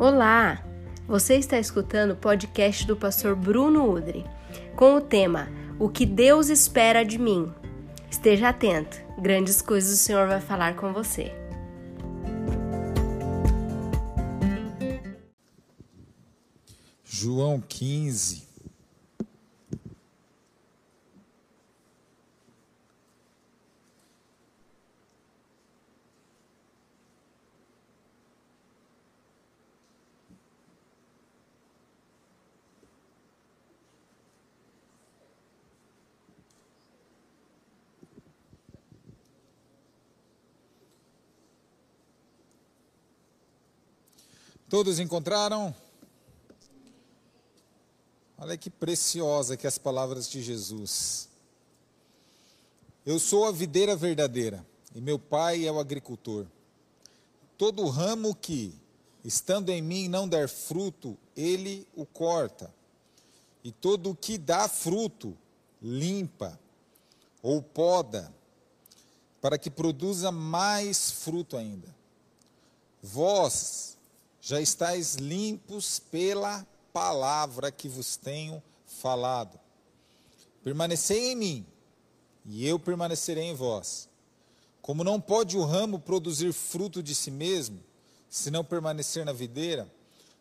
Olá! Você está escutando o podcast do pastor Bruno Udre, com o tema O que Deus espera de mim. Esteja atento, grandes coisas o Senhor vai falar com você. João 15. Todos encontraram? Olha que preciosa que as palavras de Jesus. Eu sou a videira verdadeira e meu pai é o agricultor. Todo ramo que, estando em mim, não der fruto, ele o corta. E todo o que dá fruto, limpa ou poda, para que produza mais fruto ainda. Vós já estáis limpos pela palavra que vos tenho falado. Permanecei em mim, e eu permanecerei em vós. Como não pode o ramo produzir fruto de si mesmo, se não permanecer na videira,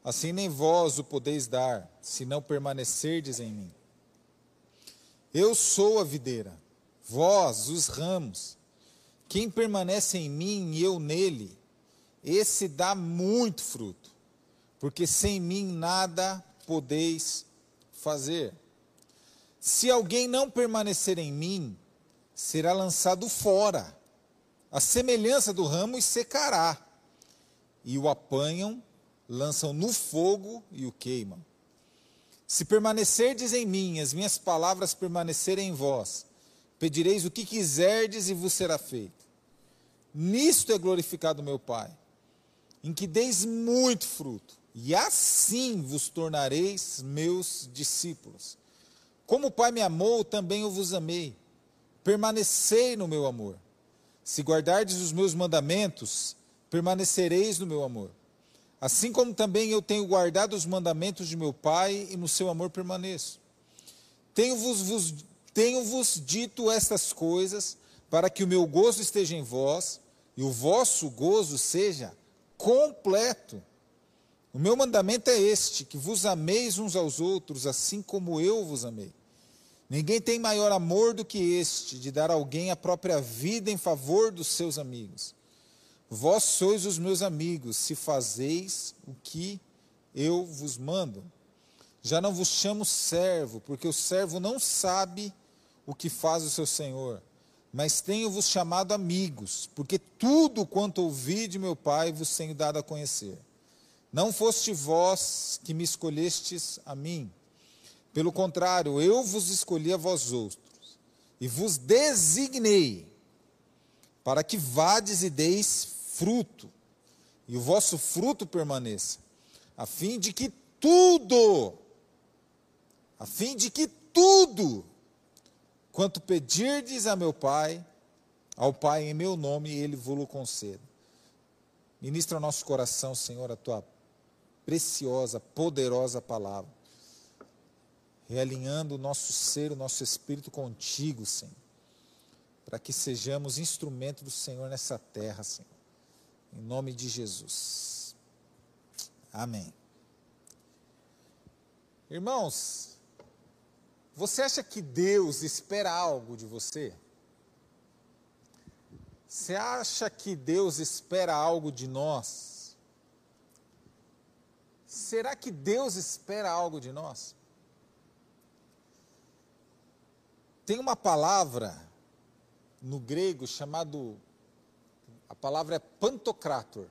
assim nem vós o podeis dar, se não permanecerdes em mim. Eu sou a videira, vós os ramos. Quem permanece em mim e eu nele, esse dá muito fruto, porque sem mim nada podeis fazer. Se alguém não permanecer em mim, será lançado fora, a semelhança do ramo e secará. E o apanham, lançam no fogo e o queimam. Se permanecerdes em mim, as minhas palavras permanecerem em vós, pedireis o que quiserdes e vos será feito. Nisto é glorificado meu Pai em que deis muito fruto, e assim vos tornareis meus discípulos. Como o Pai me amou, também eu vos amei. Permanecei no meu amor. Se guardardes os meus mandamentos, permanecereis no meu amor. Assim como também eu tenho guardado os mandamentos de meu Pai e no seu amor permaneço. Tenho-vos vos, tenho -vos dito estas coisas para que o meu gozo esteja em vós e o vosso gozo seja completo. O meu mandamento é este: que vos ameis uns aos outros, assim como eu vos amei. Ninguém tem maior amor do que este, de dar alguém a própria vida em favor dos seus amigos. Vós sois os meus amigos, se fazeis o que eu vos mando. Já não vos chamo servo, porque o servo não sabe o que faz o seu senhor mas tenho-vos chamado amigos, porque tudo quanto ouvi de meu Pai vos tenho dado a conhecer. Não foste vós que me escolhestes a mim, pelo contrário, eu vos escolhi a vós outros, e vos designei, para que vades e deis fruto, e o vosso fruto permaneça, a fim de que tudo, a fim de que tudo, Quanto pedirdes a meu Pai, ao Pai em meu nome, ele vos concede. Ministra ao nosso coração, Senhor, a tua preciosa, poderosa palavra. Realinhando o nosso ser, o nosso espírito contigo, Senhor. Para que sejamos instrumento do Senhor nessa terra, Senhor. Em nome de Jesus. Amém. Irmãos, você acha que Deus espera algo de você? Você acha que Deus espera algo de nós? Será que Deus espera algo de nós? Tem uma palavra no grego chamado a palavra é pantocrator.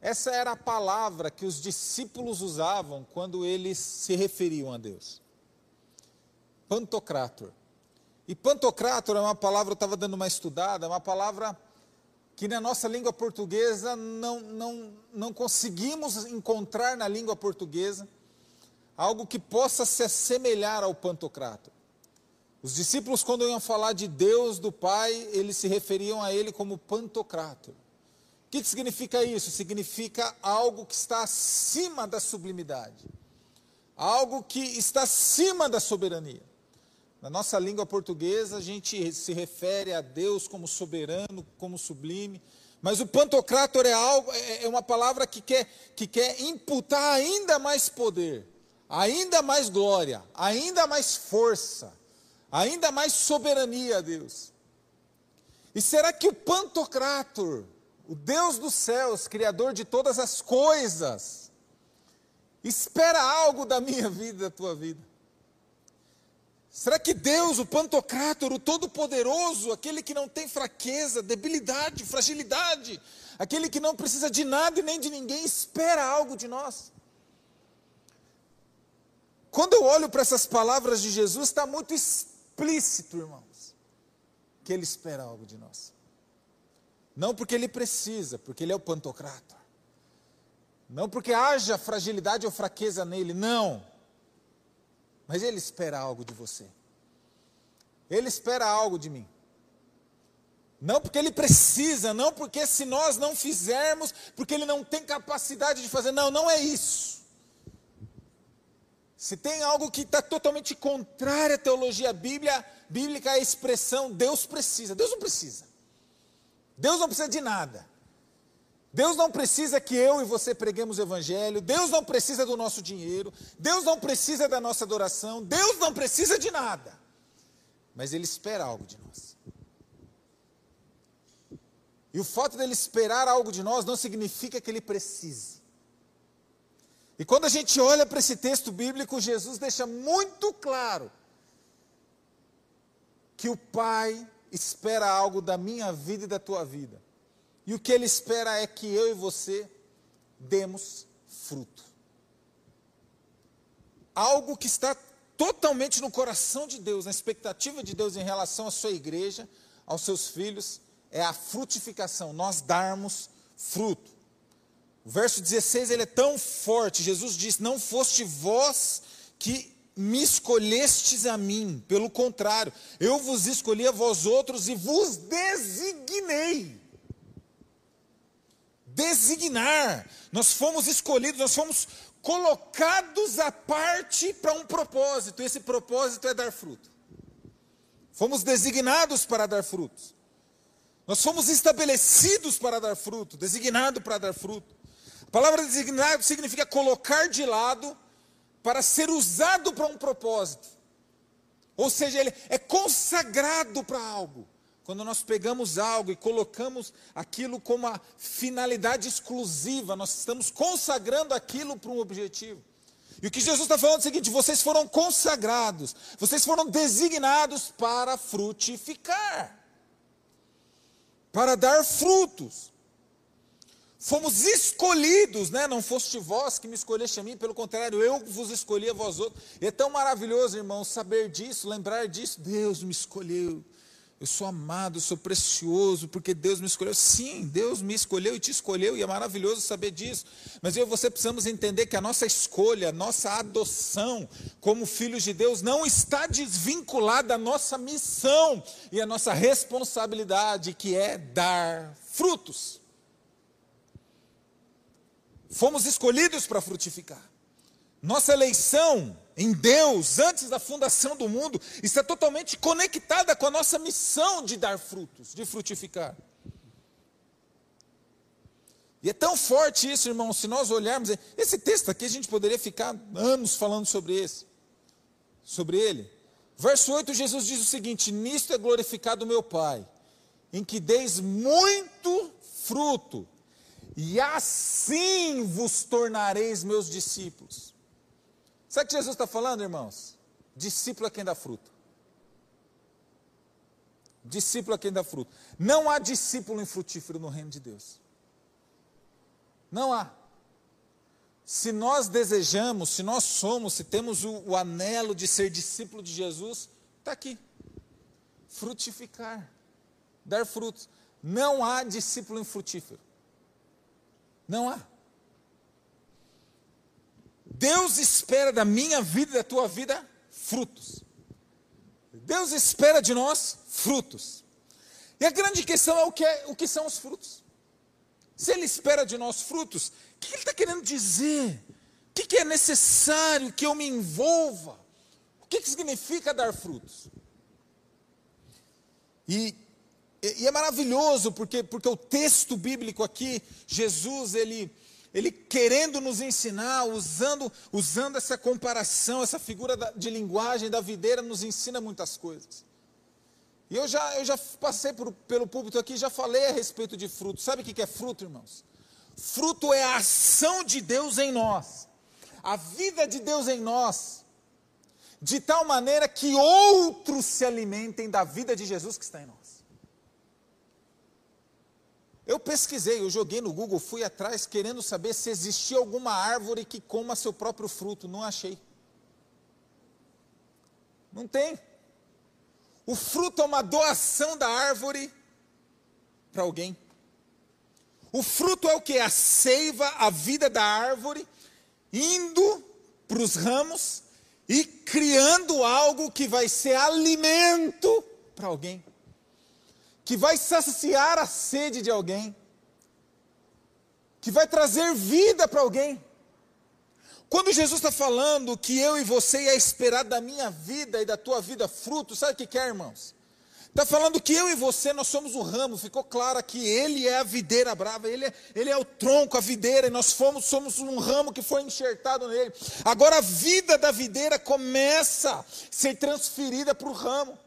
Essa era a palavra que os discípulos usavam quando eles se referiam a Deus. Pantocrator. E pantocrator é uma palavra, eu estava dando uma estudada, é uma palavra que na nossa língua portuguesa não, não, não conseguimos encontrar na língua portuguesa algo que possa se assemelhar ao pantocrator. Os discípulos, quando iam falar de Deus, do Pai, eles se referiam a ele como pantocrator. O que significa isso? Significa algo que está acima da sublimidade, algo que está acima da soberania. Na nossa língua portuguesa, a gente se refere a Deus como soberano, como sublime, mas o pantocrator é, algo, é, é uma palavra que quer, que quer imputar ainda mais poder, ainda mais glória, ainda mais força, ainda mais soberania a Deus. E será que o pantocrator, o Deus dos céus, Criador de todas as coisas, espera algo da minha vida, da tua vida? Será que Deus, o Pantocrátor, o Todo-Poderoso, aquele que não tem fraqueza, debilidade, fragilidade, aquele que não precisa de nada e nem de ninguém, espera algo de nós? Quando eu olho para essas palavras de Jesus, está muito explícito, irmãos, que Ele espera algo de nós. Não porque ele precisa, porque ele é o pantocrator. Não porque haja fragilidade ou fraqueza nele, não. Mas ele espera algo de você. Ele espera algo de mim. Não porque ele precisa, não porque se nós não fizermos, porque ele não tem capacidade de fazer. Não, não é isso. Se tem algo que está totalmente contrário à teologia bíblia, bíblica, é a expressão Deus precisa. Deus não precisa. Deus não precisa de nada. Deus não precisa que eu e você preguemos o Evangelho, Deus não precisa do nosso dinheiro, Deus não precisa da nossa adoração, Deus não precisa de nada, mas Ele espera algo de nós. E o fato dele esperar algo de nós não significa que Ele precise. E quando a gente olha para esse texto bíblico, Jesus deixa muito claro que o Pai espera algo da minha vida e da tua vida. E o que ele espera é que eu e você demos fruto. Algo que está totalmente no coração de Deus, na expectativa de Deus em relação à sua igreja, aos seus filhos, é a frutificação, nós darmos fruto. O verso 16 ele é tão forte. Jesus diz: Não foste vós que me escolhestes a mim, pelo contrário, eu vos escolhi a vós outros e vos designei. Designar, nós fomos escolhidos, nós fomos colocados à parte para um propósito, esse propósito é dar fruto. Fomos designados para dar frutos. Nós fomos estabelecidos para dar fruto, designado para dar fruto. A palavra designado significa colocar de lado para ser usado para um propósito. Ou seja, ele é consagrado para algo. Quando nós pegamos algo e colocamos aquilo como a finalidade exclusiva, nós estamos consagrando aquilo para um objetivo. E o que Jesus está falando é o seguinte: vocês foram consagrados, vocês foram designados para frutificar, para dar frutos. Fomos escolhidos, né? Não foste vós que me escolheste a mim, pelo contrário, eu vos escolhi a vós outros. E é tão maravilhoso, irmão, saber disso, lembrar disso. Deus me escolheu. Eu sou amado, sou precioso, porque Deus me escolheu. Sim, Deus me escolheu e te escolheu, e é maravilhoso saber disso. Mas eu e você precisamos entender que a nossa escolha, a nossa adoção como filhos de Deus não está desvinculada da nossa missão e a nossa responsabilidade, que é dar frutos. Fomos escolhidos para frutificar. Nossa eleição em Deus, antes da fundação do mundo, está totalmente conectada com a nossa missão de dar frutos, de frutificar. E é tão forte isso, irmão, se nós olharmos. Esse texto aqui, a gente poderia ficar anos falando sobre esse, sobre ele. Verso 8, Jesus diz o seguinte: Nisto é glorificado o meu Pai, em que deis muito fruto, e assim vos tornareis meus discípulos. Sabe o que Jesus está falando, irmãos? Discípulo é quem dá fruto. Discípulo é quem dá fruto. Não há discípulo infrutífero no reino de Deus. Não há. Se nós desejamos, se nós somos, se temos o, o anelo de ser discípulo de Jesus, está aqui. Frutificar, dar frutos. Não há discípulo infrutífero. Não há. Deus espera da minha vida e da tua vida frutos. Deus espera de nós frutos. E a grande questão é o que, é, o que são os frutos. Se Ele espera de nós frutos, o que Ele está querendo dizer? O que é necessário que eu me envolva? O que significa dar frutos? E, e é maravilhoso, porque, porque o texto bíblico aqui, Jesus, ele, ele querendo nos ensinar, usando, usando essa comparação, essa figura de linguagem da videira, nos ensina muitas coisas. E eu já, eu já passei por, pelo púlpito aqui, já falei a respeito de fruto. Sabe o que é fruto, irmãos? Fruto é a ação de Deus em nós, a vida de Deus em nós, de tal maneira que outros se alimentem da vida de Jesus que está em nós. Eu pesquisei, eu joguei no Google, fui atrás querendo saber se existia alguma árvore que coma seu próprio fruto. Não achei. Não tem. O fruto é uma doação da árvore para alguém. O fruto é o que? A seiva, a vida da árvore, indo para os ramos e criando algo que vai ser alimento para alguém, que vai saciar a sede de alguém, que vai trazer vida para alguém. Quando Jesus está falando que eu e você é esperar da minha vida e da tua vida fruto, sabe o que quer, irmãos? Está falando que eu e você, nós somos o ramo, ficou claro que Ele é a videira brava, Ele é, ele é o tronco, a videira, e nós fomos, somos um ramo que foi enxertado nele. Agora a vida da videira começa a ser transferida para o ramo,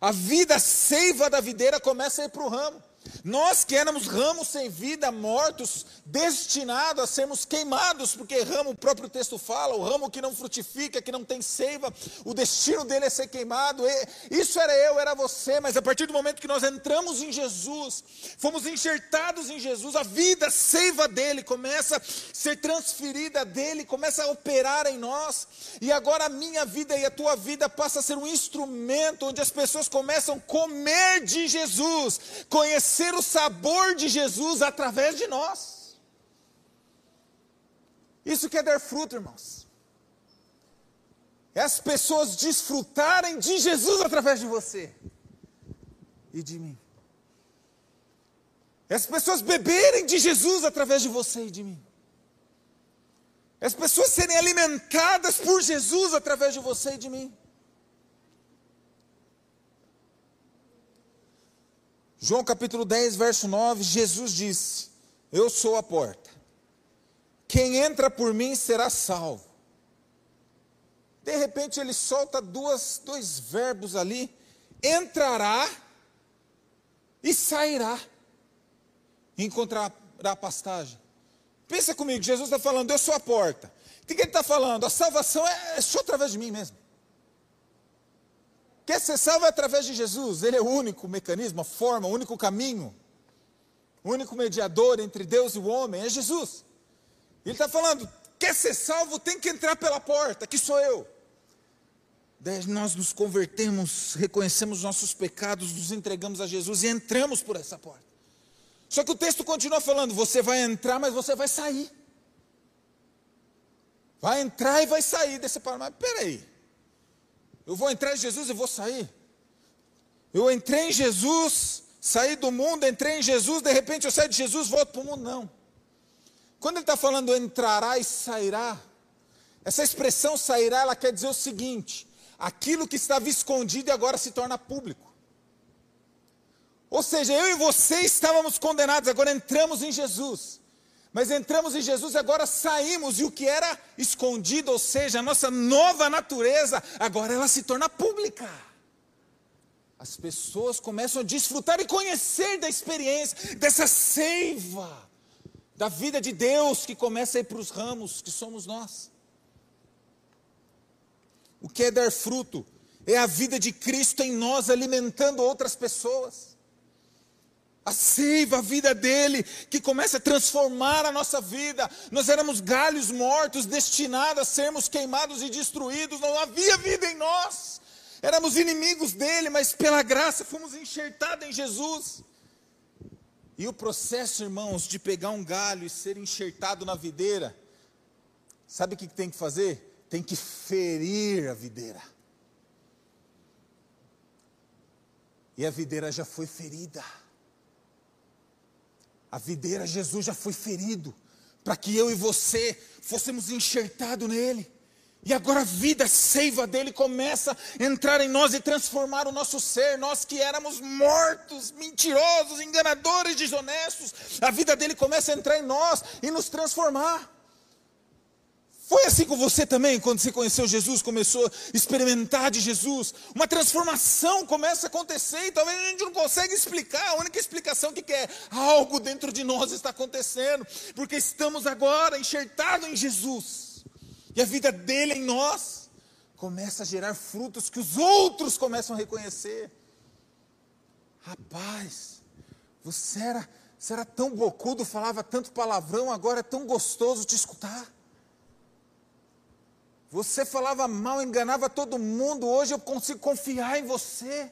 a vida seiva da videira começa a ir para o ramo. Nós que éramos ramos sem vida, mortos, destinados a sermos queimados, porque ramo, o próprio texto fala, o ramo que não frutifica, que não tem seiva, o destino dele é ser queimado. Isso era eu, era você, mas a partir do momento que nós entramos em Jesus, fomos enxertados em Jesus, a vida, a seiva dele começa a ser transferida dele, começa a operar em nós, e agora a minha vida e a tua vida passa a ser um instrumento onde as pessoas começam a comer de Jesus, conhecer conhecer o sabor de Jesus através de nós. Isso quer dar fruto, irmãos. É as pessoas desfrutarem de Jesus através de você e de mim. É as pessoas beberem de Jesus através de você e de mim. É as pessoas serem alimentadas por Jesus através de você e de mim. João capítulo 10, verso 9, Jesus disse: Eu sou a porta. Quem entra por mim será salvo. De repente ele solta duas, dois verbos ali: entrará e sairá. encontrará pastagem. Pensa comigo, Jesus está falando, eu sou a porta. O que ele está falando? A salvação é, é só através de mim mesmo. Quer ser salvo através de Jesus, Ele é o único mecanismo, a forma, o único caminho, o único mediador entre Deus e o homem, é Jesus. Ele está falando, quer ser salvo, tem que entrar pela porta, que sou eu. Daí nós nos convertemos, reconhecemos nossos pecados, nos entregamos a Jesus e entramos por essa porta. Só que o texto continua falando: você vai entrar, mas você vai sair. Vai entrar e vai sair desse par. Mas peraí, eu vou entrar em Jesus e vou sair. Eu entrei em Jesus, saí do mundo, entrei em Jesus, de repente eu saio de Jesus, volto para o mundo. Não. Quando ele está falando entrará e sairá, essa expressão sairá, ela quer dizer o seguinte: aquilo que estava escondido e agora se torna público. Ou seja, eu e você estávamos condenados, agora entramos em Jesus. Mas entramos em Jesus e agora saímos, e o que era escondido, ou seja, a nossa nova natureza, agora ela se torna pública. As pessoas começam a desfrutar e conhecer da experiência, dessa seiva, da vida de Deus que começa a ir para os ramos, que somos nós. O que é dar fruto? É a vida de Cristo em nós alimentando outras pessoas a seiva, a vida dele, que começa a transformar a nossa vida. Nós éramos galhos mortos, destinados a sermos queimados e destruídos, não havia vida em nós. Éramos inimigos dele, mas pela graça fomos enxertados em Jesus. E o processo, irmãos, de pegar um galho e ser enxertado na videira, sabe o que tem que fazer? Tem que ferir a videira. E a videira já foi ferida. A videira, Jesus já foi ferido, para que eu e você fôssemos enxertados nele. E agora a vida seiva dele começa a entrar em nós e transformar o nosso ser. Nós que éramos mortos, mentirosos, enganadores, desonestos, a vida dele começa a entrar em nós e nos transformar. Foi assim com você também, quando você conheceu Jesus, começou a experimentar de Jesus. Uma transformação começa a acontecer e talvez a gente não consegue explicar. A única explicação que quer, algo dentro de nós está acontecendo, porque estamos agora enxertados em Jesus. E a vida dele em nós começa a gerar frutos que os outros começam a reconhecer. Rapaz, você era, você era tão bocudo, falava tanto palavrão, agora é tão gostoso te escutar. Você falava mal, enganava todo mundo, hoje eu consigo confiar em você.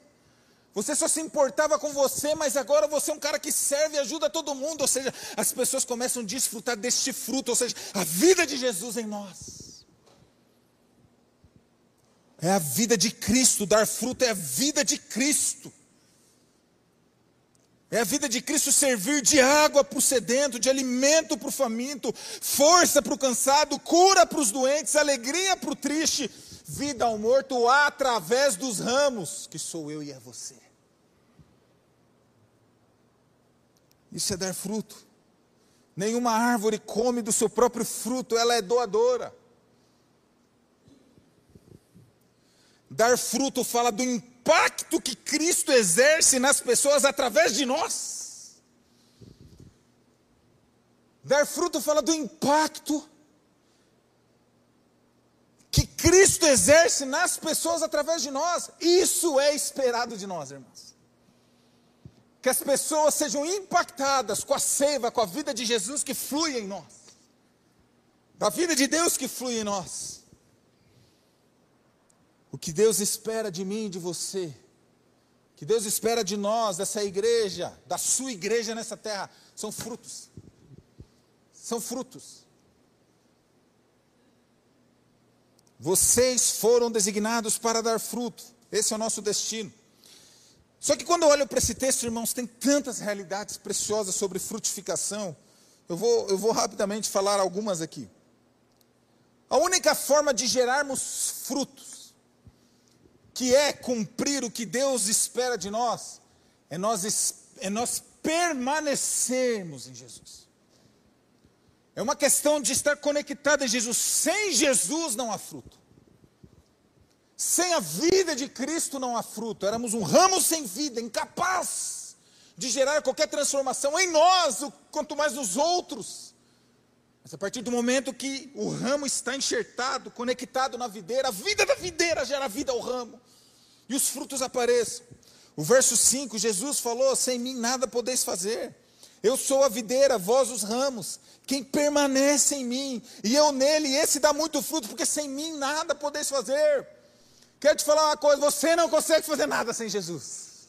Você só se importava com você, mas agora você é um cara que serve e ajuda todo mundo. Ou seja, as pessoas começam a desfrutar deste fruto, ou seja, a vida de Jesus em nós. É a vida de Cristo, dar fruto é a vida de Cristo. É a vida de Cristo servir de água para o sedento, de alimento para o faminto, força para o cansado, cura para os doentes, alegria para o triste, vida ao morto através dos ramos, que sou eu e é você. Isso é dar fruto. Nenhuma árvore come do seu próprio fruto, ela é doadora. Dar fruto fala do impacto que Cristo exerce nas pessoas através de nós. Dar fruto fala do impacto que Cristo exerce nas pessoas através de nós. Isso é esperado de nós, irmãos. Que as pessoas sejam impactadas com a seiva, com a vida de Jesus que flui em nós. Da vida de Deus que flui em nós. O que Deus espera de mim e de você, que Deus espera de nós, dessa igreja, da sua igreja nessa terra, são frutos. São frutos. Vocês foram designados para dar fruto. Esse é o nosso destino. Só que quando eu olho para esse texto, irmãos, tem tantas realidades preciosas sobre frutificação. Eu vou, eu vou rapidamente falar algumas aqui. A única forma de gerarmos frutos que é cumprir o que Deus espera de nós, é nós, é nós permanecermos em Jesus. É uma questão de estar conectado em Jesus. Sem Jesus não há fruto. Sem a vida de Cristo não há fruto. Éramos um ramo sem vida, incapaz de gerar qualquer transformação em nós, quanto mais nos outros. Mas a partir do momento que o ramo está enxertado, conectado na videira, a vida da videira gera vida ao ramo e os frutos apareçam. O verso 5, Jesus falou: Sem mim nada podeis fazer. Eu sou a videira, vós os ramos. Quem permanece em mim e eu nele, esse dá muito fruto, porque sem mim nada podeis fazer. Quero te falar uma coisa: você não consegue fazer nada sem Jesus.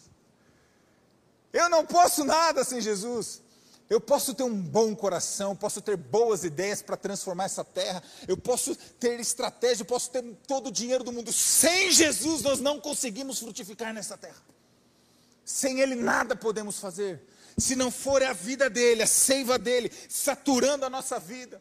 Eu não posso nada sem Jesus. Eu posso ter um bom coração, posso ter boas ideias para transformar essa terra, eu posso ter estratégia, eu posso ter todo o dinheiro do mundo. Sem Jesus nós não conseguimos frutificar nessa terra. Sem Ele nada podemos fazer. Se não for a vida dele, a seiva dele, saturando a nossa vida.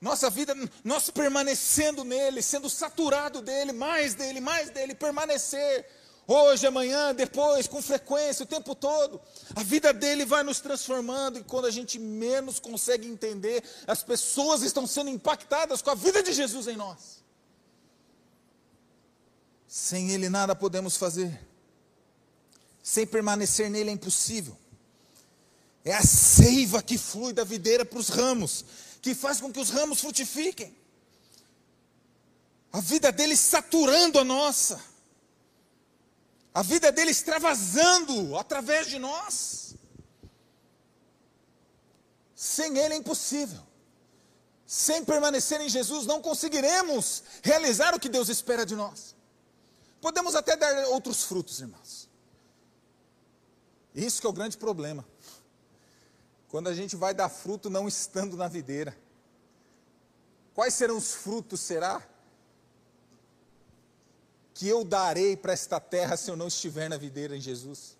Nossa vida, nós permanecendo nele, sendo saturado dele, mais dele, mais dele, permanecer Hoje, amanhã, depois, com frequência, o tempo todo. A vida dele vai nos transformando e quando a gente menos consegue entender, as pessoas estão sendo impactadas com a vida de Jesus em nós. Sem ele nada podemos fazer. Sem permanecer nele é impossível. É a seiva que flui da videira para os ramos, que faz com que os ramos frutifiquem. A vida dele saturando a nossa a vida dele extravasando através de nós. Sem ele é impossível. Sem permanecer em Jesus, não conseguiremos realizar o que Deus espera de nós. Podemos até dar outros frutos, irmãos. Isso que é o grande problema. Quando a gente vai dar fruto não estando na videira. Quais serão os frutos, será? Que eu darei para esta terra se eu não estiver na videira em Jesus?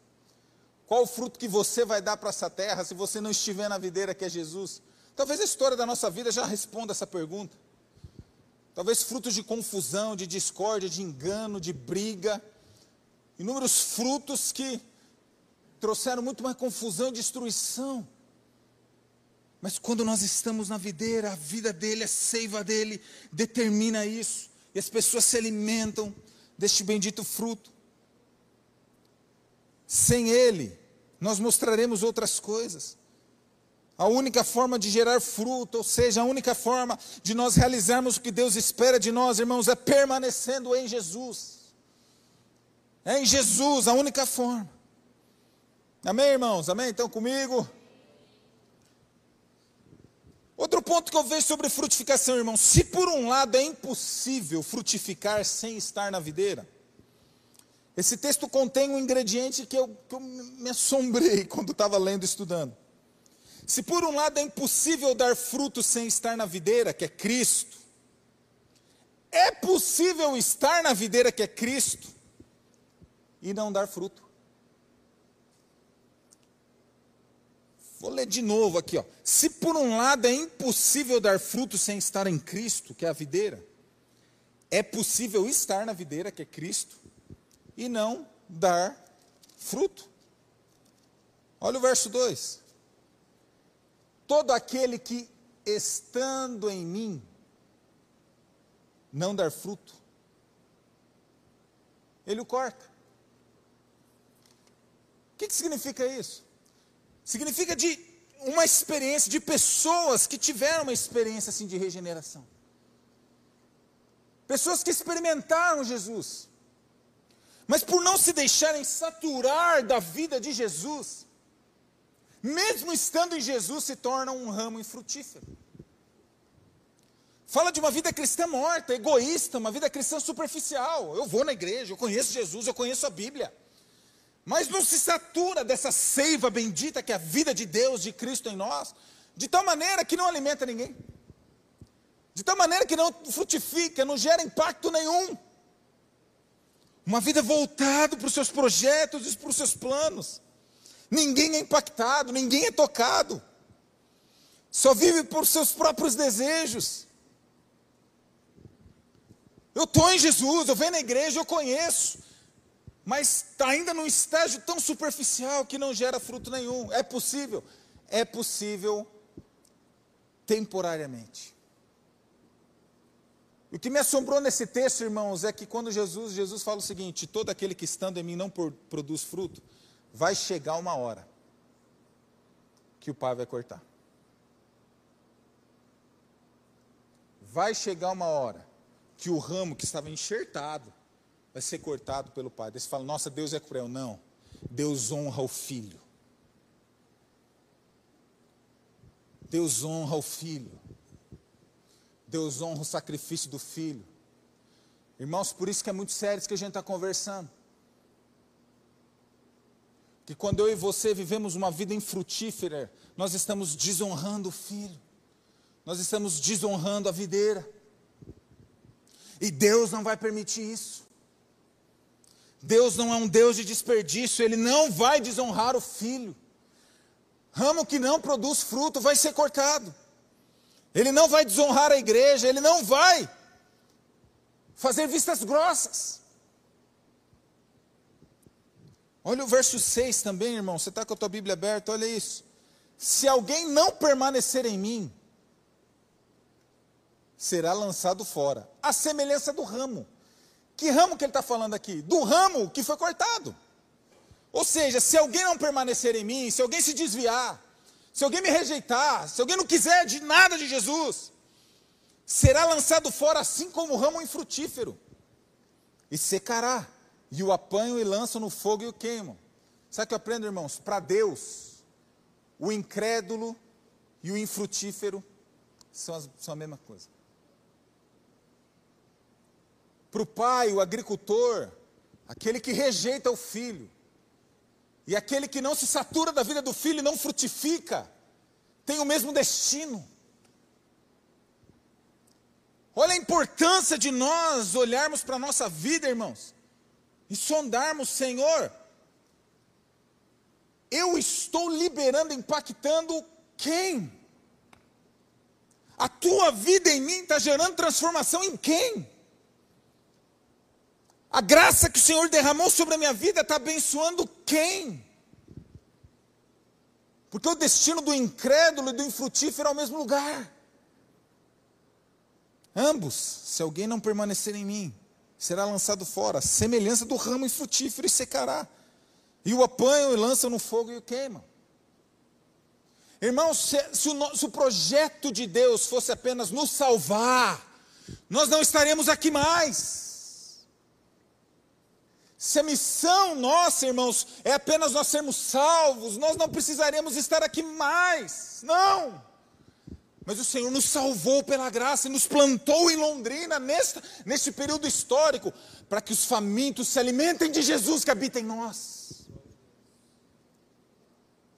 Qual o fruto que você vai dar para essa terra se você não estiver na videira que é Jesus? Talvez a história da nossa vida já responda essa pergunta. Talvez frutos de confusão, de discórdia, de engano, de briga. Inúmeros frutos que trouxeram muito mais confusão e destruição. Mas quando nós estamos na videira, a vida dele, a seiva dele, determina isso. E as pessoas se alimentam deste bendito fruto. Sem ele, nós mostraremos outras coisas. A única forma de gerar fruto, ou seja, a única forma de nós realizarmos o que Deus espera de nós, irmãos, é permanecendo em Jesus. É em Jesus a única forma. Amém, irmãos? Amém? Então comigo? Outro ponto que eu vejo sobre frutificação, irmão, se por um lado é impossível frutificar sem estar na videira, esse texto contém um ingrediente que eu, que eu me assombrei quando estava lendo e estudando. Se por um lado é impossível dar fruto sem estar na videira, que é Cristo, é possível estar na videira que é Cristo e não dar fruto. Vou ler de novo aqui, ó. Se por um lado é impossível dar fruto sem estar em Cristo, que é a videira, é possível estar na videira, que é Cristo, e não dar fruto. Olha o verso 2. Todo aquele que estando em mim não dar fruto, ele o corta. O que, que significa isso? Significa de uma experiência, de pessoas que tiveram uma experiência assim de regeneração. Pessoas que experimentaram Jesus. Mas por não se deixarem saturar da vida de Jesus, mesmo estando em Jesus, se tornam um ramo infrutífero. Fala de uma vida cristã morta, egoísta, uma vida cristã superficial. Eu vou na igreja, eu conheço Jesus, eu conheço a Bíblia mas não se satura dessa seiva bendita que é a vida de Deus, de Cristo em nós, de tal maneira que não alimenta ninguém, de tal maneira que não frutifica, não gera impacto nenhum. Uma vida voltada para os seus projetos e para os seus planos. Ninguém é impactado, ninguém é tocado. Só vive por seus próprios desejos. Eu estou em Jesus, eu venho na igreja, eu conheço mas está ainda num estágio tão superficial que não gera fruto nenhum. É possível? É possível temporariamente. O que me assombrou nesse texto, irmãos, é que quando Jesus, Jesus fala o seguinte: todo aquele que estando em mim não produz fruto, vai chegar uma hora que o pai vai cortar. Vai chegar uma hora que o ramo que estava enxertado, vai ser cortado pelo pai. Daí você fala, nossa, Deus é cruel. Não. Deus honra o filho. Deus honra o filho. Deus honra o sacrifício do filho. Irmãos, por isso que é muito sério isso que a gente está conversando. Que quando eu e você vivemos uma vida infrutífera, nós estamos desonrando o filho. Nós estamos desonrando a videira. E Deus não vai permitir isso. Deus não é um Deus de desperdício, Ele não vai desonrar o filho. Ramo que não produz fruto vai ser cortado. Ele não vai desonrar a igreja, ele não vai fazer vistas grossas. Olha o verso 6 também, irmão. Você está com a tua Bíblia aberta, olha isso. Se alguém não permanecer em mim, será lançado fora, a semelhança do ramo. Que ramo que ele está falando aqui? Do ramo que foi cortado. Ou seja, se alguém não permanecer em mim, se alguém se desviar, se alguém me rejeitar, se alguém não quiser de nada de Jesus, será lançado fora assim como o ramo infrutífero, e secará, e o apanham e lançam no fogo e o queimam. Sabe o que eu aprendo, irmãos? Para Deus, o incrédulo e o infrutífero são, as, são a mesma coisa. Para o pai, o agricultor, aquele que rejeita o filho, e aquele que não se satura da vida do filho e não frutifica, tem o mesmo destino. Olha a importância de nós olharmos para a nossa vida, irmãos, e sondarmos, Senhor, eu estou liberando, impactando quem? A tua vida em mim está gerando transformação em quem? A graça que o Senhor derramou sobre a minha vida está abençoando quem? Porque o destino do incrédulo e do infrutífero é o mesmo lugar. Ambos, se alguém não permanecer em mim, será lançado fora, semelhança do ramo infrutífero e secará. E o apanham e lançam no fogo e o queimam. Irmãos, se, se, o, projeto de Deus fosse apenas nos salvar, nós não estaremos aqui mais. Se a missão nossa, irmãos, é apenas nós sermos salvos, nós não precisaremos estar aqui mais. Não. Mas o Senhor nos salvou pela graça e nos plantou em Londrina neste período histórico, para que os famintos se alimentem de Jesus que habita em nós.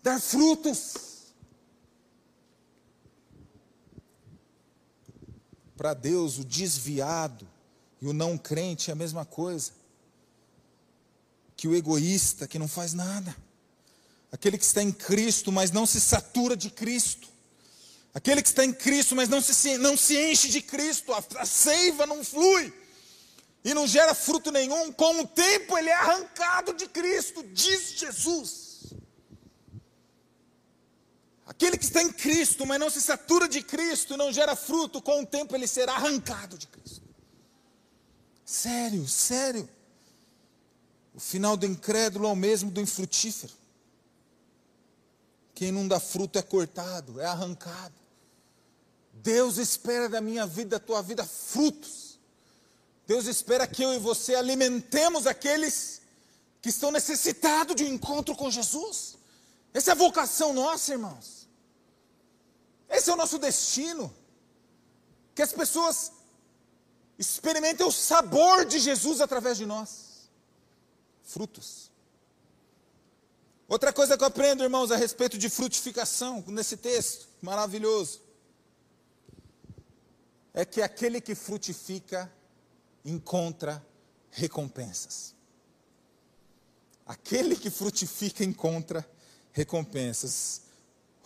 Dar frutos. Para Deus, o desviado e o não crente é a mesma coisa que o egoísta que não faz nada, aquele que está em Cristo, mas não se satura de Cristo, aquele que está em Cristo, mas não se, não se enche de Cristo, a, a seiva não flui e não gera fruto nenhum, com o tempo ele é arrancado de Cristo, diz Jesus. Aquele que está em Cristo, mas não se satura de Cristo e não gera fruto, com o tempo ele será arrancado de Cristo. Sério, sério. O final do incrédulo é o mesmo do infrutífero. Quem não dá fruto é cortado, é arrancado. Deus espera da minha vida, da tua vida, frutos. Deus espera que eu e você alimentemos aqueles que estão necessitados de um encontro com Jesus. Essa é a vocação nossa, irmãos. Esse é o nosso destino. Que as pessoas experimentem o sabor de Jesus através de nós frutos. Outra coisa que eu aprendo, irmãos, a respeito de frutificação, nesse texto maravilhoso, é que aquele que frutifica encontra recompensas. Aquele que frutifica encontra recompensas.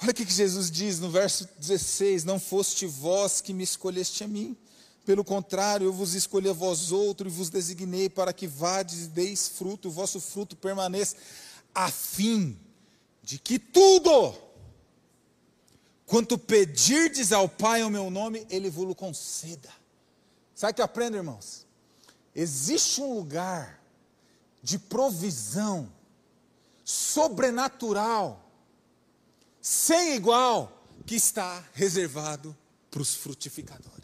Olha o que Jesus diz no verso 16: Não foste vós que me escolheste a mim, pelo contrário, eu vos escolhi a vós outro e vos designei para que vades e deis fruto, o vosso fruto permaneça, a fim de que tudo, quanto pedirdes ao Pai o meu nome, Ele vos conceda. Sabe o que eu aprendo, irmãos? Existe um lugar de provisão sobrenatural, sem igual, que está reservado para os frutificadores.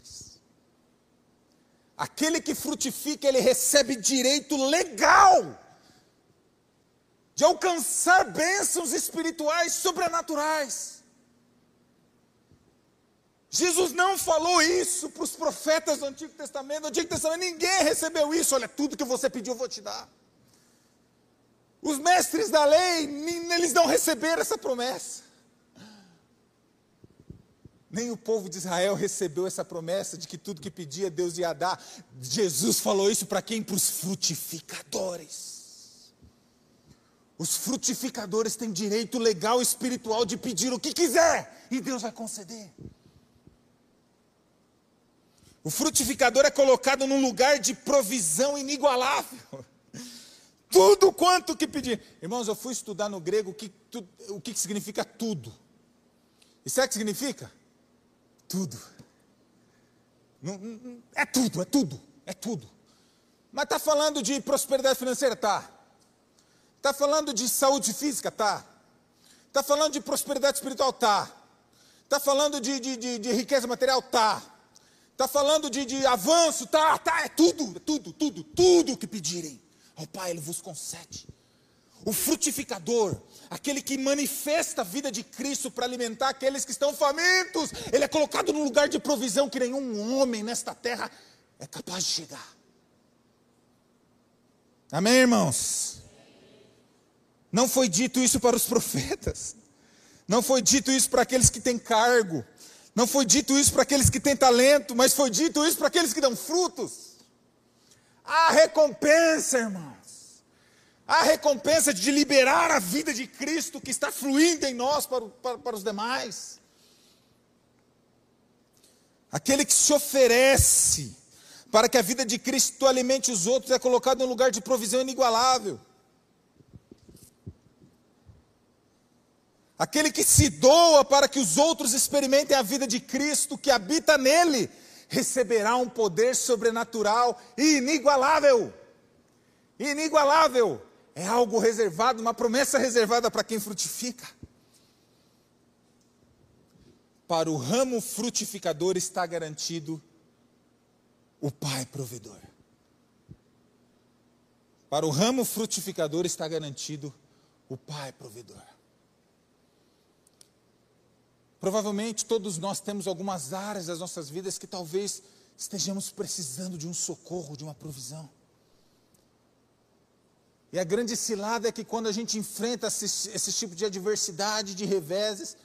Aquele que frutifica, ele recebe direito legal de alcançar bênçãos espirituais sobrenaturais. Jesus não falou isso para os profetas do Antigo Testamento. No Antigo Testamento ninguém recebeu isso. Olha, tudo que você pediu eu vou te dar. Os mestres da lei, eles não receberam essa promessa. Nem o povo de Israel recebeu essa promessa de que tudo que pedia Deus ia dar. Jesus falou isso para quem? Para os frutificadores. Os frutificadores têm direito legal e espiritual de pedir o que quiser e Deus vai conceder. O frutificador é colocado num lugar de provisão inigualável. Tudo quanto que pedir. Irmãos, eu fui estudar no grego o que, o que significa tudo. E sabe o que significa? Tudo. É tudo, é tudo, é tudo. Mas está falando de prosperidade financeira? Tá. Está falando de saúde física? Tá. Está falando de prosperidade espiritual? Tá. Está falando de, de, de, de, riqueza material? Tá. Está falando de, avanço? Tá, tá, é tudo, é tudo, tudo, tudo que pedirem ao Pai, Ele vos concede. O frutificador, aquele que manifesta a vida de Cristo para alimentar aqueles que estão famintos, ele é colocado num lugar de provisão que nenhum homem nesta terra é capaz de chegar. Amém, irmãos? Não foi dito isso para os profetas, não foi dito isso para aqueles que têm cargo, não foi dito isso para aqueles que têm talento, mas foi dito isso para aqueles que dão frutos. A recompensa, irmãos Há recompensa de liberar a vida de Cristo que está fluindo em nós para, para, para os demais. Aquele que se oferece para que a vida de Cristo alimente os outros é colocado em um lugar de provisão inigualável. Aquele que se doa para que os outros experimentem a vida de Cristo que habita nele, receberá um poder sobrenatural e inigualável. Inigualável é algo reservado, uma promessa reservada para quem frutifica. Para o ramo frutificador está garantido o Pai provedor. Para o ramo frutificador está garantido o Pai provedor. Provavelmente todos nós temos algumas áreas das nossas vidas que talvez estejamos precisando de um socorro, de uma provisão. E a grande cilada é que quando a gente enfrenta esse, esse tipo de adversidade, de reveses,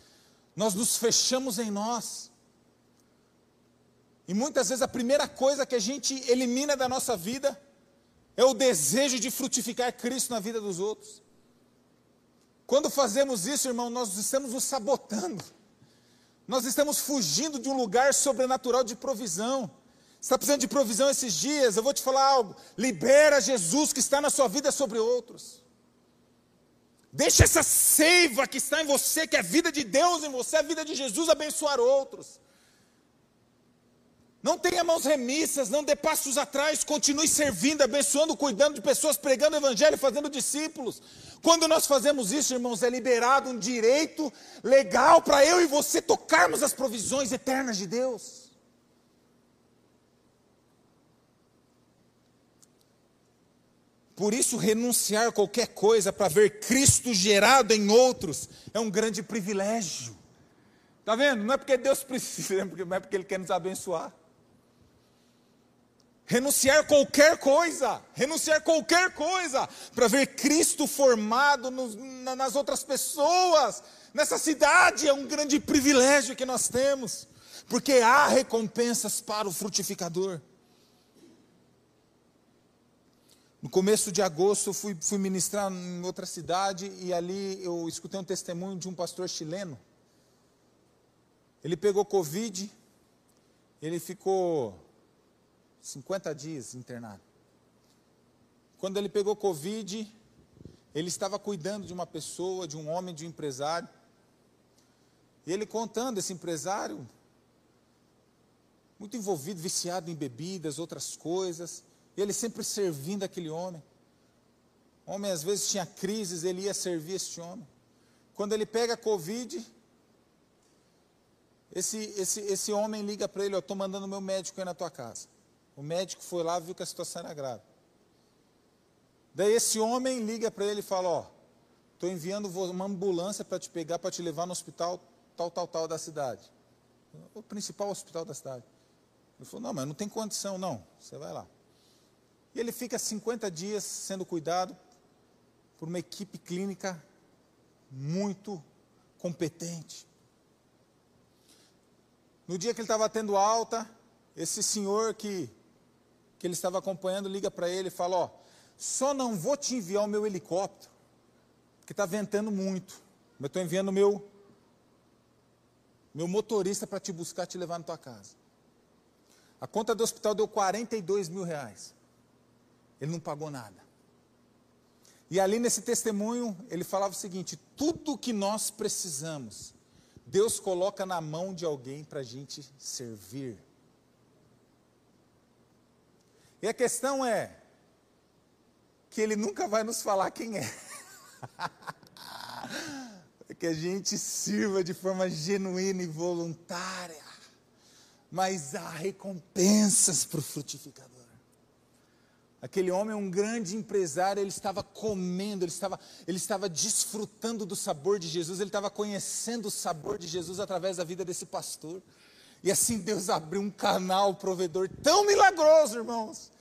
nós nos fechamos em nós. E muitas vezes a primeira coisa que a gente elimina da nossa vida é o desejo de frutificar Cristo na vida dos outros. Quando fazemos isso, irmão, nós estamos nos sabotando. Nós estamos fugindo de um lugar sobrenatural de provisão está precisando de provisão esses dias, eu vou te falar algo. Libera Jesus que está na sua vida sobre outros. Deixa essa seiva que está em você, que é a vida de Deus em você, a vida de Jesus, abençoar outros. Não tenha mãos remissas, não dê passos atrás, continue servindo, abençoando, cuidando de pessoas, pregando o evangelho, fazendo discípulos. Quando nós fazemos isso, irmãos, é liberado um direito legal para eu e você tocarmos as provisões eternas de Deus. Por isso, renunciar qualquer coisa para ver Cristo gerado em outros é um grande privilégio. Está vendo? Não é porque Deus precisa, não é porque Ele quer nos abençoar. Renunciar qualquer coisa, renunciar qualquer coisa, para ver Cristo formado nos, nas outras pessoas, nessa cidade, é um grande privilégio que nós temos, porque há recompensas para o frutificador. No começo de agosto, fui, fui ministrar em outra cidade e ali eu escutei um testemunho de um pastor chileno. Ele pegou Covid, ele ficou 50 dias internado. Quando ele pegou Covid, ele estava cuidando de uma pessoa, de um homem, de um empresário. E ele contando, esse empresário, muito envolvido, viciado em bebidas, outras coisas. E ele sempre servindo aquele homem. O homem às vezes tinha crises, ele ia servir esse homem. Quando ele pega a Covid, esse, esse, esse homem liga para ele, eu estou mandando meu médico aí na tua casa. O médico foi lá, viu que a situação era grave. Daí esse homem liga para ele e fala, ó, estou enviando uma ambulância para te pegar, para te levar no hospital tal, tal, tal da cidade. O principal hospital da cidade. Ele falou, não, mas não tem condição, não. Você vai lá. E ele fica 50 dias sendo cuidado por uma equipe clínica muito competente. No dia que ele estava tendo alta, esse senhor que, que ele estava acompanhando liga para ele e fala: Ó, só não vou te enviar o meu helicóptero, porque está ventando muito. Mas estou enviando o meu, meu motorista para te buscar, te levar na tua casa. A conta do hospital deu 42 mil reais. Ele não pagou nada. E ali nesse testemunho, ele falava o seguinte: tudo que nós precisamos, Deus coloca na mão de alguém para a gente servir. E a questão é que ele nunca vai nos falar quem é. que a gente sirva de forma genuína e voluntária. Mas há recompensas para o frutificador. Aquele homem é um grande empresário, ele estava comendo, ele estava, ele estava desfrutando do sabor de Jesus, ele estava conhecendo o sabor de Jesus através da vida desse pastor. E assim Deus abriu um canal provedor tão milagroso, irmãos.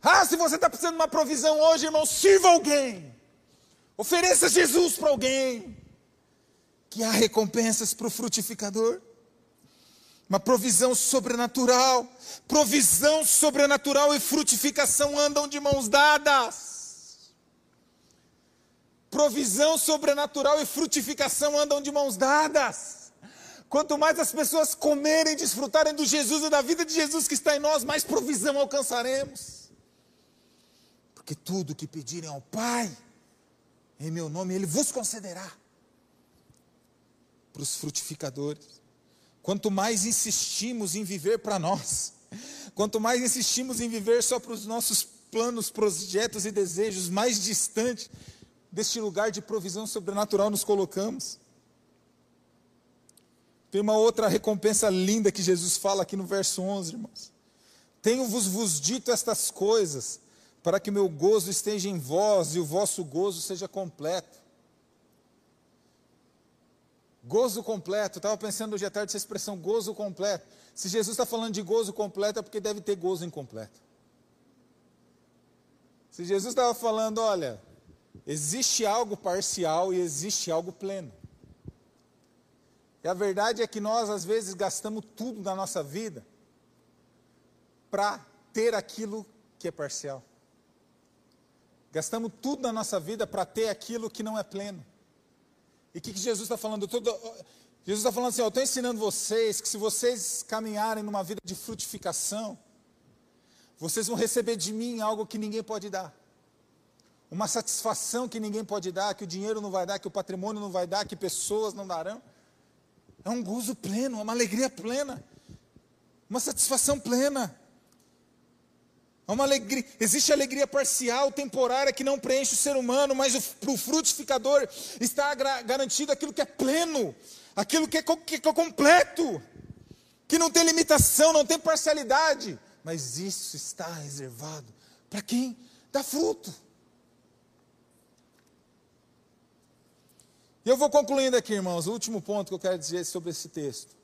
Ah, se você está precisando de uma provisão hoje, irmão, sirva alguém. Ofereça Jesus para alguém. Que há recompensas para o frutificador uma provisão sobrenatural. Provisão sobrenatural e frutificação andam de mãos dadas. Provisão sobrenatural e frutificação andam de mãos dadas. Quanto mais as pessoas comerem e desfrutarem do Jesus e da vida de Jesus que está em nós, mais provisão alcançaremos. Porque tudo que pedirem ao Pai, em meu nome, Ele vos concederá. Para os frutificadores. Quanto mais insistimos em viver para nós, quanto mais insistimos em viver só para os nossos planos, projetos e desejos, mais distante deste lugar de provisão sobrenatural nos colocamos. Tem uma outra recompensa linda que Jesus fala aqui no verso 11, irmãos. Tenho-vos vos dito estas coisas, para que meu gozo esteja em vós e o vosso gozo seja completo. Gozo completo, estava pensando hoje à tarde essa expressão gozo completo. Se Jesus está falando de gozo completo, é porque deve ter gozo incompleto. Se Jesus estava falando, olha, existe algo parcial e existe algo pleno. E a verdade é que nós, às vezes, gastamos tudo na nossa vida para ter aquilo que é parcial. Gastamos tudo na nossa vida para ter aquilo que não é pleno. E o que, que, Jesus está falando? Jesus está falando assim: eu estou ensinando vocês que se vocês caminharem numa vida de frutificação, vocês vão receber de mim algo que ninguém pode dar. Uma satisfação que ninguém pode dar, que o dinheiro não vai dar, que o patrimônio não vai dar, que pessoas não darão. É um gozo pleno, uma alegria plena, uma satisfação plena. É uma alegria, existe alegria parcial, temporária, que não preenche o ser humano, mas para o frutificador está garantido aquilo que é pleno, aquilo que é, que é completo, que não tem limitação, não tem parcialidade, mas isso está reservado para quem dá fruto. E eu vou concluindo aqui, irmãos, o último ponto que eu quero dizer sobre esse texto.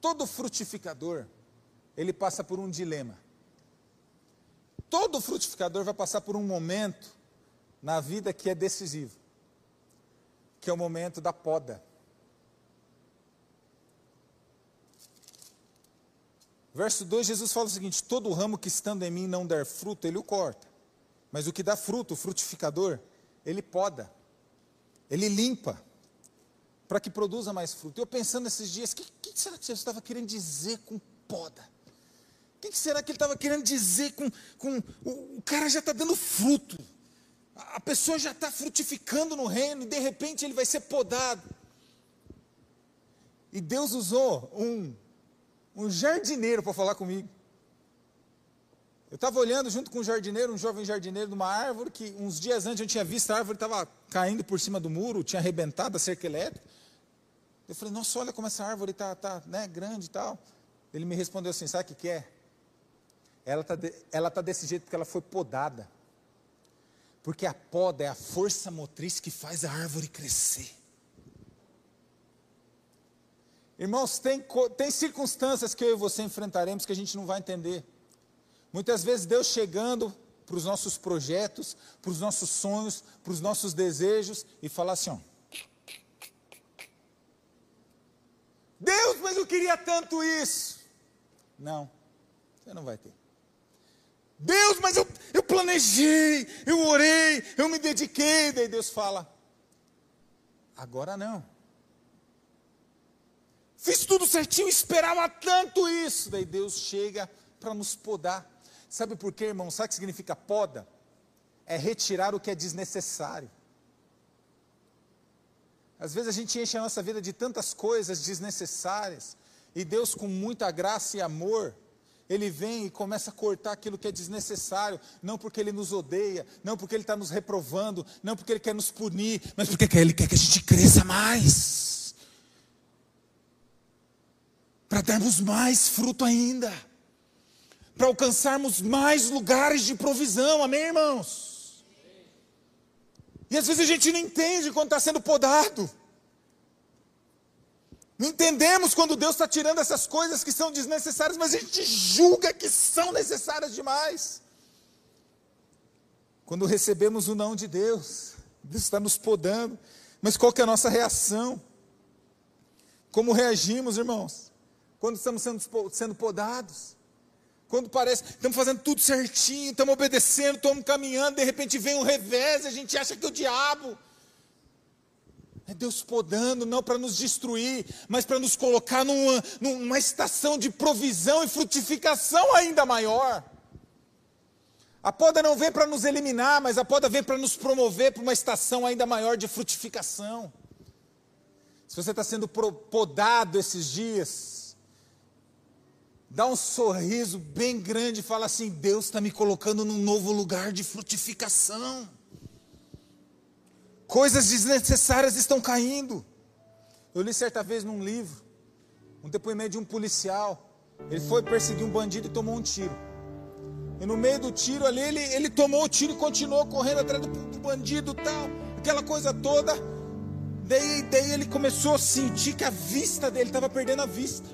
Todo frutificador, ele passa por um dilema. Todo frutificador vai passar por um momento na vida que é decisivo, que é o momento da poda. Verso 2, Jesus fala o seguinte: Todo ramo que estando em mim não der fruto, ele o corta. Mas o que dá fruto, o frutificador, ele poda, ele limpa, para que produza mais fruto. Eu pensando nesses dias, o que, que, será que Jesus estava querendo dizer com poda? O que será que ele estava querendo dizer com. com o, o cara já está dando fruto. A pessoa já está frutificando no reino e de repente ele vai ser podado. E Deus usou um, um jardineiro para falar comigo. Eu estava olhando junto com um jardineiro, um jovem jardineiro, numa árvore que uns dias antes eu tinha visto a árvore estava caindo por cima do muro, tinha arrebentado a cerca elétrica. Eu falei, nossa, olha como essa árvore está tá, né, grande e tal. Ele me respondeu assim: sabe o que, que é? Ela está ela tá desse jeito porque ela foi podada. Porque a poda é a força motriz que faz a árvore crescer. Irmãos, tem, tem circunstâncias que eu e você enfrentaremos que a gente não vai entender. Muitas vezes Deus chegando para os nossos projetos, para os nossos sonhos, para os nossos desejos e falar assim: ó, Deus, mas eu queria tanto isso. Não, você não vai ter. Deus, mas eu, eu planejei, eu orei, eu me dediquei. Daí Deus fala: agora não. Fiz tudo certinho, esperava tanto isso. Daí Deus chega para nos podar. Sabe por quê, irmão? Sabe o que significa poda? É retirar o que é desnecessário. Às vezes a gente enche a nossa vida de tantas coisas desnecessárias, e Deus, com muita graça e amor, ele vem e começa a cortar aquilo que é desnecessário, não porque ele nos odeia, não porque ele está nos reprovando, não porque ele quer nos punir, mas porque ele quer que a gente cresça mais, para darmos mais fruto ainda, para alcançarmos mais lugares de provisão, amém, irmãos? E às vezes a gente não entende quando está sendo podado. Não entendemos quando Deus está tirando essas coisas que são desnecessárias, mas a gente julga que são necessárias demais. Quando recebemos o não de Deus, Deus está nos podando, mas qual que é a nossa reação? Como reagimos, irmãos, quando estamos sendo, sendo podados? Quando parece, estamos fazendo tudo certinho, estamos obedecendo, estamos caminhando, de repente vem um revés, a gente acha que é o diabo. É Deus podando, não para nos destruir, mas para nos colocar numa, numa estação de provisão e frutificação ainda maior. A poda não vem para nos eliminar, mas a poda vem para nos promover para uma estação ainda maior de frutificação. Se você está sendo podado esses dias, dá um sorriso bem grande e fala assim: Deus está me colocando num novo lugar de frutificação. Coisas desnecessárias estão caindo. Eu li certa vez num livro, um depoimento de um policial. Ele foi perseguir um bandido e tomou um tiro. E no meio do tiro ali, ele, ele tomou o tiro e continuou correndo atrás do, do bandido tal, aquela coisa toda. Daí, daí ele começou a sentir que a vista dele estava perdendo a vista.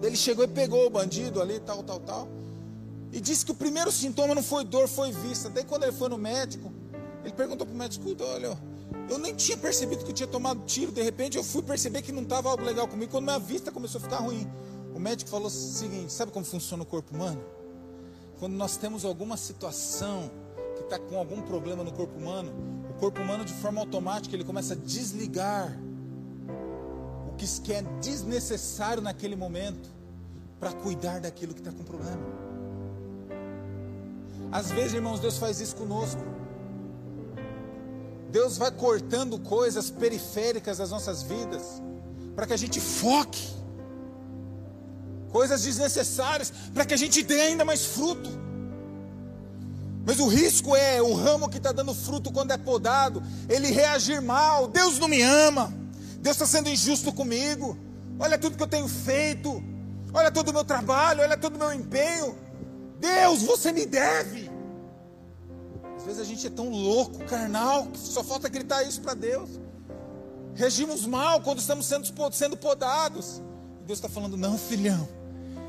Daí ele chegou e pegou o bandido ali, tal, tal, tal. E disse que o primeiro sintoma não foi dor, foi vista. Daí quando ele foi no médico, ele perguntou para o médico: olha, eu nem tinha percebido que eu tinha tomado tiro, de repente eu fui perceber que não estava algo legal comigo, quando minha vista começou a ficar ruim. O médico falou o seguinte: sabe como funciona o corpo humano? Quando nós temos alguma situação que está com algum problema no corpo humano, o corpo humano de forma automática ele começa a desligar o que é desnecessário naquele momento para cuidar daquilo que está com problema. Às vezes, irmãos, Deus faz isso conosco. Deus vai cortando coisas periféricas das nossas vidas, para que a gente foque, coisas desnecessárias, para que a gente dê ainda mais fruto. Mas o risco é o ramo que está dando fruto quando é podado, ele reagir mal. Deus não me ama, Deus está sendo injusto comigo. Olha tudo que eu tenho feito, olha todo o meu trabalho, olha todo o meu empenho. Deus, você me deve vezes a gente é tão louco, carnal, que só falta gritar isso para Deus. Regimos mal quando estamos sendo, sendo podados. Deus está falando: não, filhão,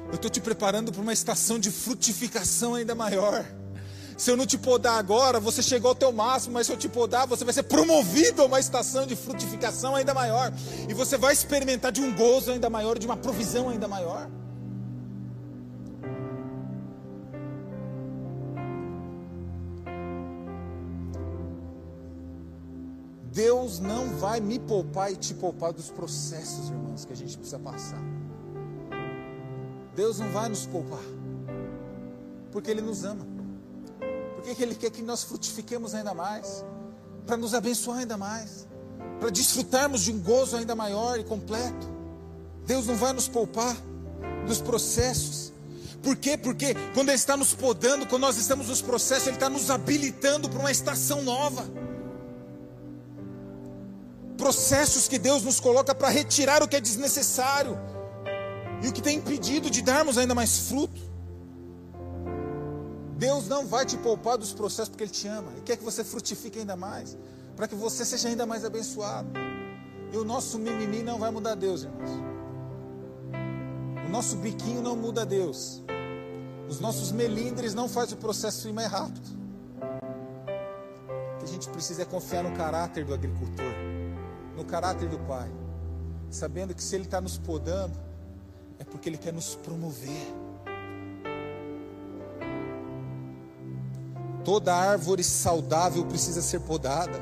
eu estou te preparando para uma estação de frutificação ainda maior. Se eu não te podar agora, você chegou ao teu máximo, mas se eu te podar, você vai ser promovido a uma estação de frutificação ainda maior. E você vai experimentar de um gozo ainda maior, de uma provisão ainda maior. Deus não vai me poupar e te poupar dos processos, irmãos, que a gente precisa passar. Deus não vai nos poupar, porque Ele nos ama, porque Ele quer que nós frutifiquemos ainda mais, para nos abençoar ainda mais, para desfrutarmos de um gozo ainda maior e completo. Deus não vai nos poupar dos processos. Por quê? Porque quando Ele está nos podando, quando nós estamos nos processos, Ele está nos habilitando para uma estação nova processos que Deus nos coloca para retirar o que é desnecessário e o que tem impedido de darmos ainda mais fruto. Deus não vai te poupar dos processos porque Ele te ama e quer que você frutifique ainda mais, para que você seja ainda mais abençoado. E o nosso mimimi não vai mudar Deus, irmãos. O nosso biquinho não muda Deus. Os nossos melindres não fazem o processo ir mais rápido. O que a gente precisa é confiar no caráter do agricultor no caráter do Pai, sabendo que se Ele está nos podando, é porque Ele quer nos promover. Toda árvore saudável precisa ser podada.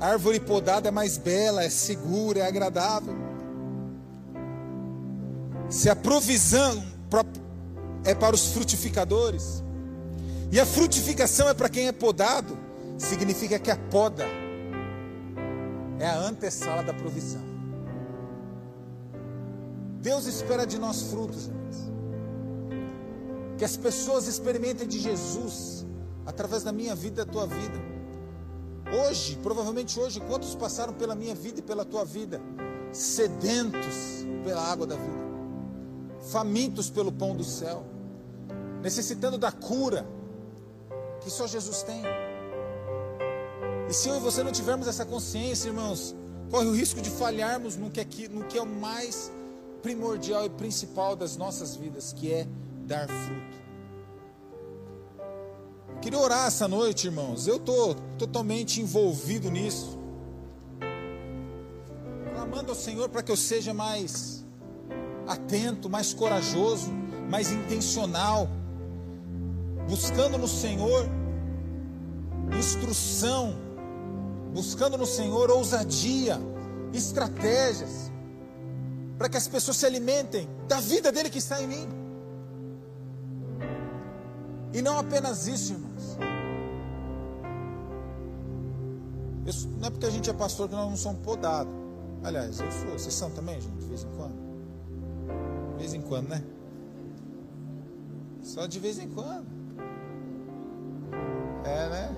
A árvore podada é mais bela, é segura, é agradável. Se a provisão é para os frutificadores, e a frutificação é para quem é podado, significa que a poda é a antessala da provisão. Deus espera de nós frutos, irmãos. Que as pessoas experimentem de Jesus através da minha vida e da tua vida. Hoje, provavelmente hoje, quantos passaram pela minha vida e pela tua vida, sedentos pela água da vida, famintos pelo pão do céu, necessitando da cura que só Jesus tem. E se eu e você não tivermos essa consciência, irmãos, corre o risco de falharmos no que é, no que é o mais primordial e principal das nossas vidas, que é dar fruto. Queria orar essa noite, irmãos. Eu estou totalmente envolvido nisso. Clamando ao Senhor para que eu seja mais atento, mais corajoso, mais intencional, buscando no Senhor instrução, buscando no Senhor ousadia, estratégias, para que as pessoas se alimentem da vida dele que está em mim. E não apenas isso, irmãos. Isso não é porque a gente é pastor que nós não somos podados. Aliás, eu sou. Vocês são também, gente, de vez em quando? De vez em quando, né? Só de vez em quando. É, né?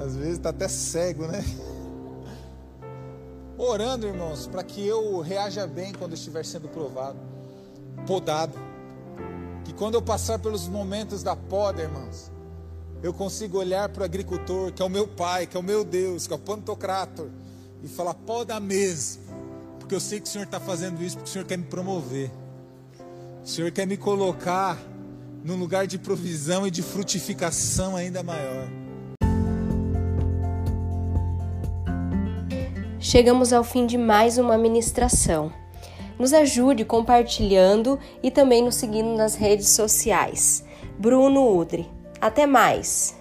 Às vezes está até cego, né? Orando, irmãos, para que eu reaja bem quando estiver sendo provado, podado. Que quando eu passar pelos momentos da poda, irmãos, eu consigo olhar para o agricultor, que é o meu pai, que é o meu Deus, que é o pantocrator, e falar: poda mesmo, porque eu sei que o Senhor está fazendo isso porque o Senhor quer me promover, o Senhor quer me colocar num lugar de provisão e de frutificação ainda maior. Chegamos ao fim de mais uma ministração. Nos ajude compartilhando e também nos seguindo nas redes sociais. Bruno Udre. Até mais!